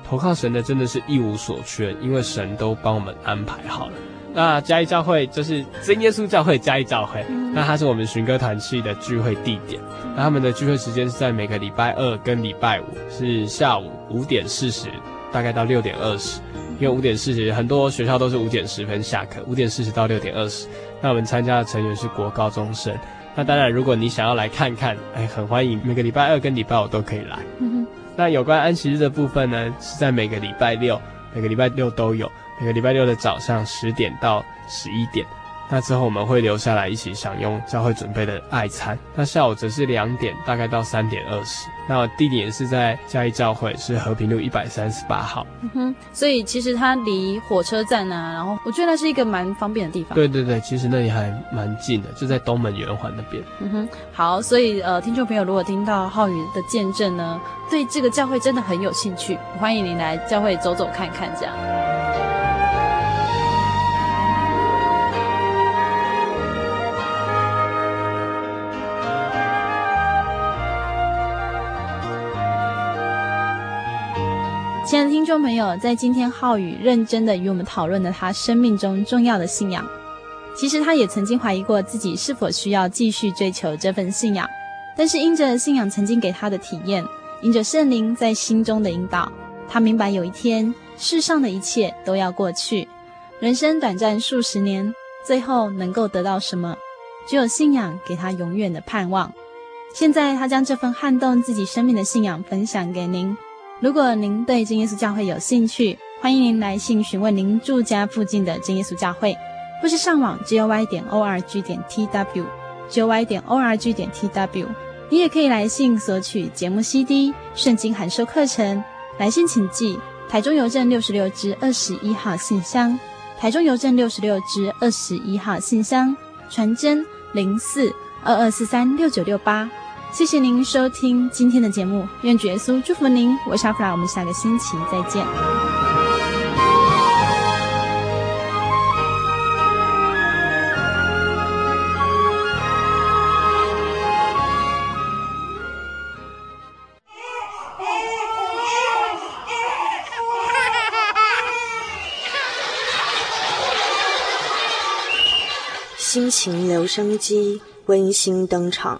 投靠神的真的是一无所缺，因为神都帮我们安排好了。那嘉义教会就是真耶稣教会嘉义教会，那它是我们寻歌团契的聚会地点。那他们的聚会时间是在每个礼拜二跟礼拜五，是下午五点四十，大概到六点二十。因为五点四十很多学校都是五点十分下课，五点四十到六点二十。那我们参加的成员是国高中生。那当然，如果你想要来看看，哎，很欢迎，每个礼拜二跟礼拜五都可以来。嗯那有关安息日的部分呢，是在每个礼拜六，每个礼拜六都有，每个礼拜六的早上十点到十一点。那之后我们会留下来一起享用教会准备的爱餐。那下午则是两点，大概到三点二十。那地点是在嘉义教会，是和平路一百三十八号。嗯哼，所以其实它离火车站啊，然后我觉得那是一个蛮方便的地方。对对对，其实那里还蛮近的，就在东门圆环那边。嗯哼，好，所以呃，听众朋友如果听到浩宇的见证呢，对这个教会真的很有兴趣，欢迎您来教会走走看看，这样。亲爱的听众朋友，在今天浩宇认真的与我们讨论了他生命中重要的信仰。其实他也曾经怀疑过自己是否需要继续追求这份信仰，但是因着信仰曾经给他的体验，因着圣灵在心中的引导，他明白有一天世上的一切都要过去，人生短暂数十年，最后能够得到什么？只有信仰给他永远的盼望。现在他将这份撼动自己生命的信仰分享给您。如果您对真耶稣教会有兴趣，欢迎您来信询问您住家附近的真耶稣教会，或是上网 joy 点 org 点 tw，joy 点 org 点 tw。你也可以来信索取节目 CD、圣经函授课程。来信请寄台中邮政六十六支二十一号信箱，台中邮政六十六支二十一号信箱，传真零四二二四三六九六八。谢谢您收听今天的节目，愿主耶稣祝福您。我是阿弗拉，我们下个星期再见。心情留声机温馨登场。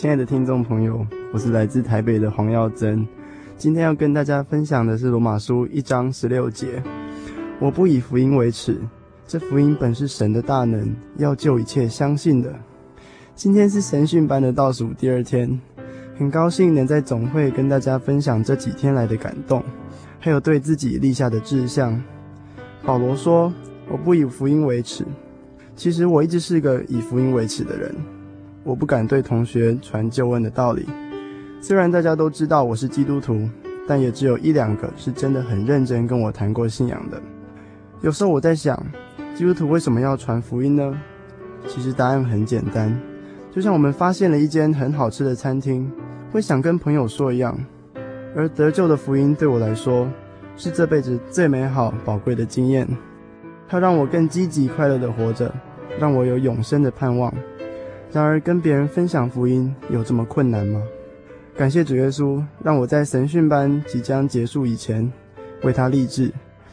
亲爱的听众朋友，我是来自台北的黄耀珍，今天要跟大家分享的是罗马书一章十六节。我不以福音为耻，这福音本是神的大能，要救一切相信的。今天是神训班的倒数第二天，很高兴能在总会跟大家分享这几天来的感动，还有对自己立下的志向。保罗说：“我不以福音为耻。”其实我一直是个以福音为耻的人。我不敢对同学传救恩的道理，虽然大家都知道我是基督徒，但也只有一两个是真的很认真跟我谈过信仰的。有时候我在想，基督徒为什么要传福音呢？其实答案很简单，就像我们发现了一间很好吃的餐厅，会想跟朋友说一样。而得救的福音对我来说，是这辈子最美好宝贵的经验，它让我更积极快乐地活着，让我有永生的盼望。然而，跟别人分享福音有这么困难吗？感谢主耶稣，让我在神训班即将结束以前，为他立志，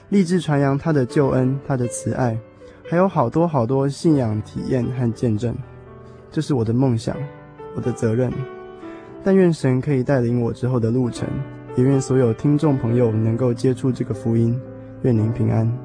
立志传扬他的救恩、他的慈爱，还有好多好多信仰体验和见证。这是我的梦想，我的责任。但愿神可以带领我之后的路程，也愿所有听众朋友能够接触这个福音。愿您平安。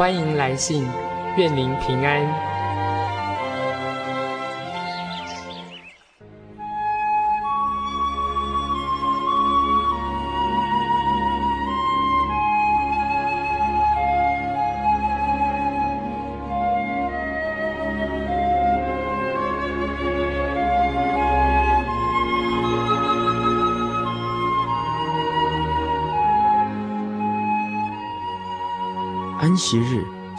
欢迎来信，愿您平安。